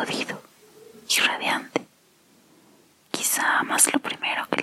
jodido y radiante. Quizá amas lo primero que